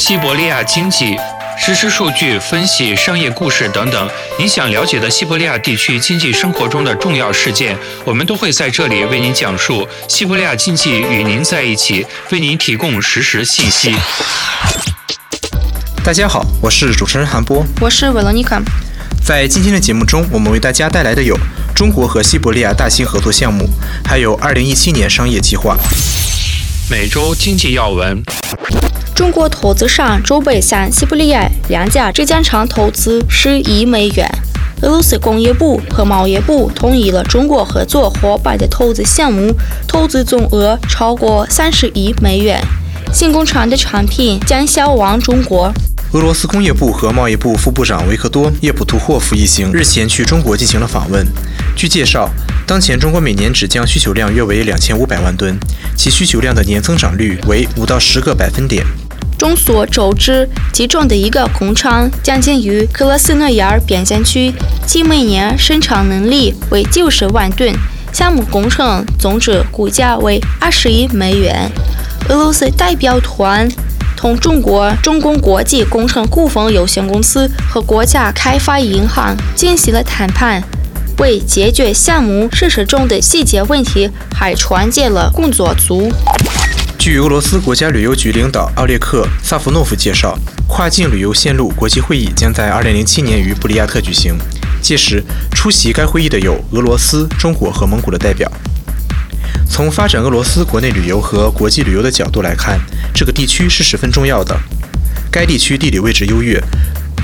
西伯利亚经济实时数据分析、商业故事等等，您想了解的西伯利亚地区经济生活中的重要事件，我们都会在这里为您讲述。西伯利亚经济与您在一起，为您提供实时信息。大家好，我是主持人韩波，我是维罗妮卡。在今天的节目中，我们为大家带来的有中国和西伯利亚大型合作项目，还有2017年商业计划。每周经济要闻。中国投资商准备向西伯利亚两家制浆厂投资十亿美元。俄罗斯工业部和贸易部同意了中国合作伙伴的投资项目，投资总额超过三十亿美元。新工厂的产品将销往中国。俄罗斯工业部和贸易部副部长维克多·叶普图霍夫一行日前去中国进行了访问。据介绍，当前中国每年纸浆需求量约为两千五百万吨，其需求量的年增长率为五到十个百分点。众所周知，其中的一个工厂将建于克拉斯诺亚尔边境区，其每年生产能力为九十万吨，项目工程总值估价为二十亿美元。俄罗斯代表团同中国中工国际工程股份有限公司和国家开发银行进行了谈判，为解决项目实施中的细节问题，还创建了工作组。据俄罗斯国家旅游局领导奥列克·萨夫诺夫介绍，跨境旅游线路国际会议将在2007年于布里亚特举行。届时，出席该会议的有俄罗斯、中国和蒙古的代表。从发展俄罗斯国内旅游和国际旅游的角度来看，这个地区是十分重要的。该地区地理位置优越，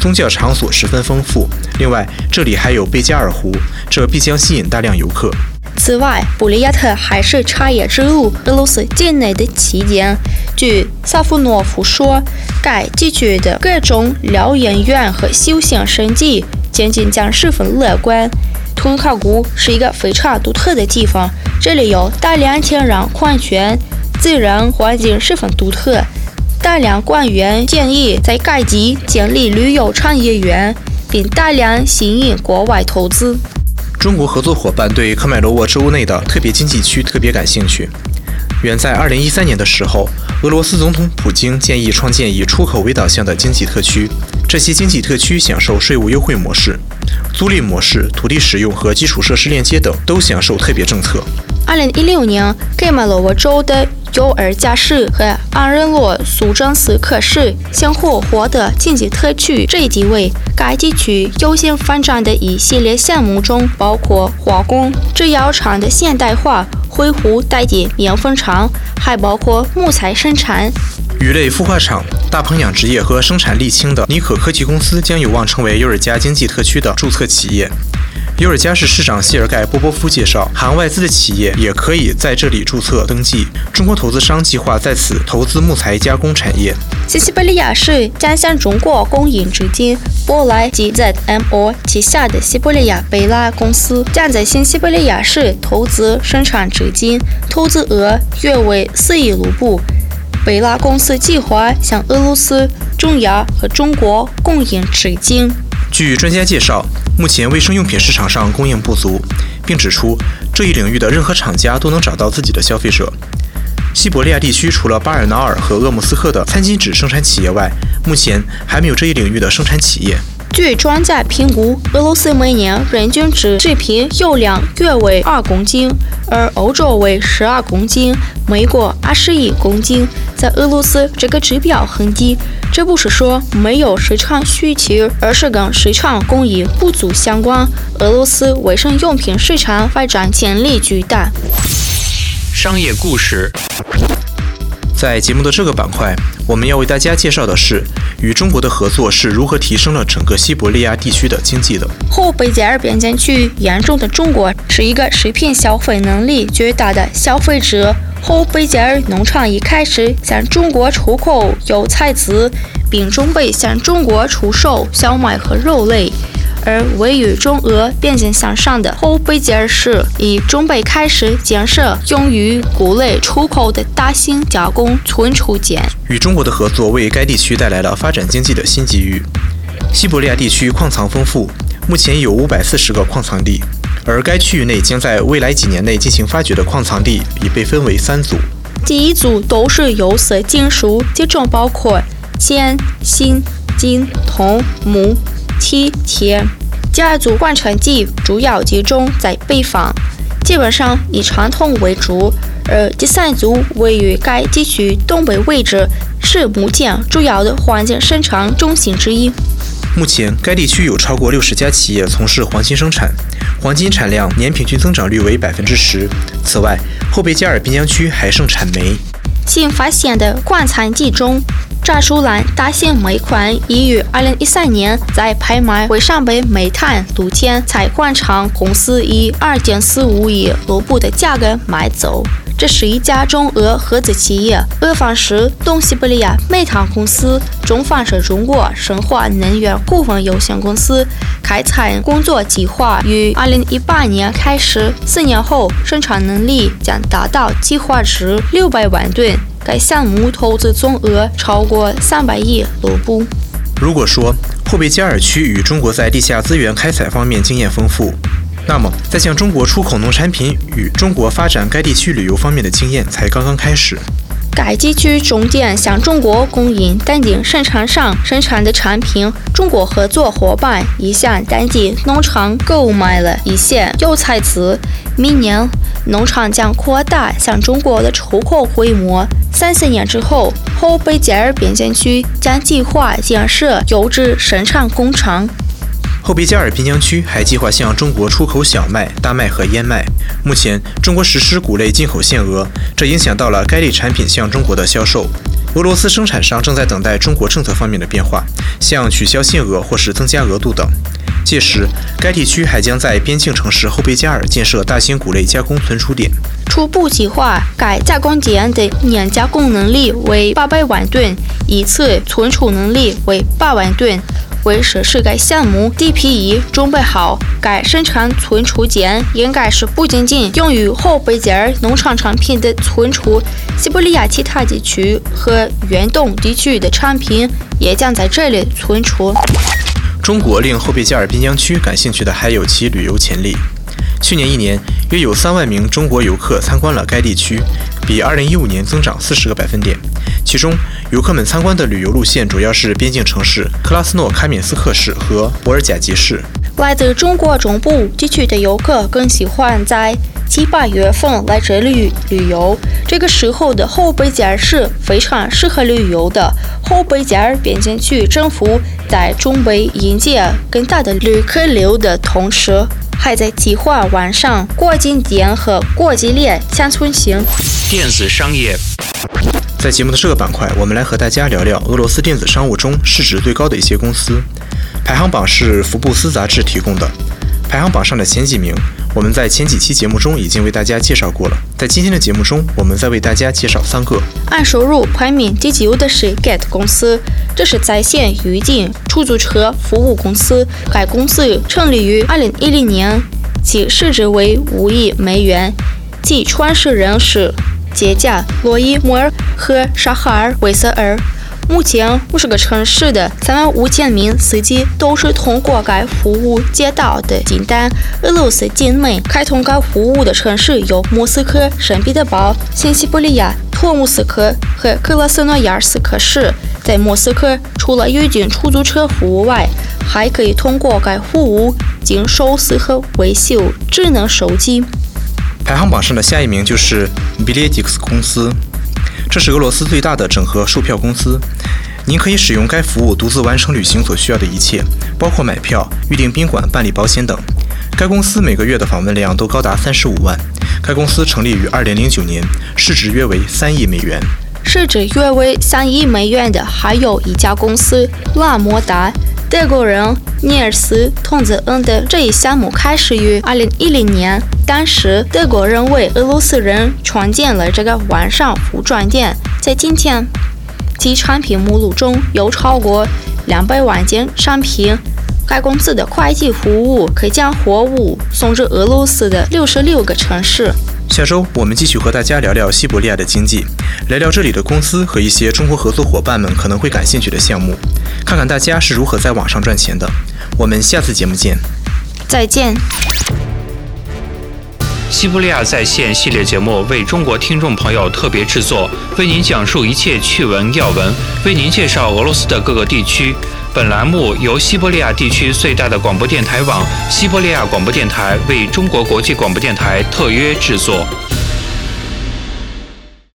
宗教场所十分丰富。另外，这里还有贝加尔湖，这必将吸引大量游客。此外，布里亚特还是茶叶之路俄罗斯境内的起点。据萨夫诺夫说，该地区的各种疗养院和休闲胜地前景将十分乐观。吞卡谷是一个非常独特的地方，这里有大量天然矿泉，自然环境十分独特。大量官员建议在该地建立旅游产业园，并大量吸引国外投资。中国合作伙伴对科迈罗沃州内的特别经济区特别感兴趣。远在2013年的时候，俄罗斯总统普京建议创建以出口为导向的经济特区，这些经济特区享受税务优惠模式、租赁模式、土地使用和基础设施链接等都享受特别政策。2016年，盖马罗沃州的尤尔加市和安仁洛苏张斯克市先后获得经济特区这一地位。该地区优先发展的一系列项目中包括化工、制药厂的现代化、灰湖代地面粉厂，还包括木材生产、鱼类孵化厂、大棚养殖业和生产沥青的尼可科技公司将有望成为尤尔加经济特区的注册企业。尤尔加市市长谢尔盖·波波夫介绍，含外资的企业也可以在这里注册登记。中国投资商计划在此投资木材加工产业。新西伯利亚市将向中国供应纸巾。波莱 GZMO 旗下的西伯利亚贝拉公司将在新西伯利亚市投资生产纸巾，投资额约为四亿卢布。贝拉公司计划向俄罗斯、中亚和中国供应纸巾。据专家介绍，目前卫生用品市场上供应不足，并指出这一领域的任何厂家都能找到自己的消费者。西伯利亚地区除了巴尔瑙尔和鄂木斯克的餐巾纸生产企业外，目前还没有这一领域的生产企业。据专家评估，俄罗斯每年人均纸制品用量约为二公斤，而欧洲为十二公斤，美国二十一公斤。在俄罗斯，这个指标很低。这不是说没有市场需求，而是跟市场供应不足相关。俄罗斯卫生用品市场发展潜力巨大。商业故事。在节目的这个板块，我们要为大家介绍的是与中国的合作是如何提升了整个西伯利亚地区的经济的。后贝加尔边境区严重的中国是一个食品消费能力巨大的消费者。后贝加尔农场一开始向中国出口油菜籽，并准备向中国出售小麦和肉类。而位于中俄边境向上的后贝加尔市已准备开始建设用于谷类出口的大型加工存储间。与中国的合作为该地区带来了发展经济的新机遇。西伯利亚地区矿藏丰富，目前有五百四十个矿藏地，而该区域内将在未来几年内进行发掘的矿藏地已被分为三组。第一组都是有色金属，其中包括铅、锌、金、铜、钼。七天，第二组矿产地主要集中在北方，基本上以传统为主，而第三组位于该地区东北位置，是目前主要的黄金生产中心之一。目前，该地区有超过六十家企业从事黄金生产，黄金产量年平均增长率为百分之十。此外，后贝加尔滨江区还盛产煤。新发现的矿产地中。扎苏兰大型煤矿已于2013年在拍卖会上被煤炭露天采矿厂公司以2.45亿卢布的价格买走。这是一家中俄合资企业，俄方是东西伯利亚煤炭公司，中方是中国神华能源股份有限公司。开采工作计划于2018年开始，四年后生产能力将达到计划值600万吨。该项目投资总额超过三百亿卢布。如果说霍贝加尔区与中国在地下资源开采方面经验丰富，那么在向中国出口农产品与中国发展该地区旅游方面的经验才刚刚开始。该地区重点向中国供应当地生产商生产的产品。中国合作伙伴已向当地农场购买了一些油菜籽。明年，农场将扩大向中国的出口规模。三四年之后，后贝加尔边境区将计划建设油脂生产工厂。后贝加尔滨江区还计划向中国出口小麦、大麦和燕麦。目前，中国实施谷类进口限额，这影响到了该类产品向中国的销售。俄罗斯生产商正在等待中国政策方面的变化，像取消限额或是增加额度等。届时，该地区还将在边境城市后贝加尔建设大型谷类加工存储点。初步计划，该加工点的年加工能力为八百万吨，一次存储能力为八万吨。为实施该项目，地皮已准备好。该生产存储间应该是不仅仅用于后贝加尔农场产品的存储，西伯利亚其他地区和远东地区的产品也将在这里存储。中国令后贝加尔滨江区感兴趣的还有其旅游潜力。去年一年，约有三万名中国游客参观了该地区，比2015年增长四十个百分点。其中，游客们参观的旅游路线主要是边境城市克拉斯诺卡缅斯克市和博尔贾吉市。来自中国中部地区的游客更喜欢在七八月份来这里旅游。这个时候的后贝加尔市非常适合旅游的。后贝加尔边境区政府在准备迎接更大的旅客流的同时，还在计划完善过境点和过境链乡村型。电子商业，在节目的这个板块，我们来和大家聊聊俄罗斯电子商务中市值最高的一些公司。排行榜是福布斯杂志提供的。排行榜上的前几名，我们在前几期节目中已经为大家介绍过了。在今天的节目中，我们再为大家介绍三个。按收入排名第九的是 Get 公司，这是在线预订出租车服务公司。该公司成立于2010年，其市值为五亿美元，其创始人是杰加·罗伊摩尔和沙哈尔·韦瑟尔。目前，五十个城市的三万五千名司机都是通过该服务接到的订单。俄罗斯境内开通该服务的城市有莫斯科、圣彼得堡、新西伯利亚、托木斯克和克拉斯诺亚尔斯克市。在莫斯科，除了预订出租车服务外，还可以通过该服务进收拾和维修智能手机。排行榜上的下一名就是 b i l e t i x 公司。这是俄罗斯最大的整合售票公司。您可以使用该服务独自完成旅行所需要的一切，包括买票、预订宾馆、办理保险等。该公司每个月的访问量都高达三十五万。该公司成立于二零零九年，市值约为三亿美元。市值约为三亿美元的还有一家公司拉摩达。德国人尼尔斯·通泽恩的这一项目开始于2010年，当时德国人为俄罗斯人创建了这个网上服装店。在今天，其产品目录中有超过两百万件商品。该公司的快递服务可将货物送至俄罗斯的六十六个城市。下周我们继续和大家聊聊西伯利亚的经济，聊聊这里的公司和一些中国合作伙伴们可能会感兴趣的项目，看看大家是如何在网上赚钱的。我们下次节目见。再见。西伯利亚在线系列节目为中国听众朋友特别制作，为您讲述一切趣闻要闻，为您介绍俄罗斯的各个地区。本栏目由西伯利亚地区最大的广播电台网——西伯利亚广播电台为中国国际广播电台特约制作。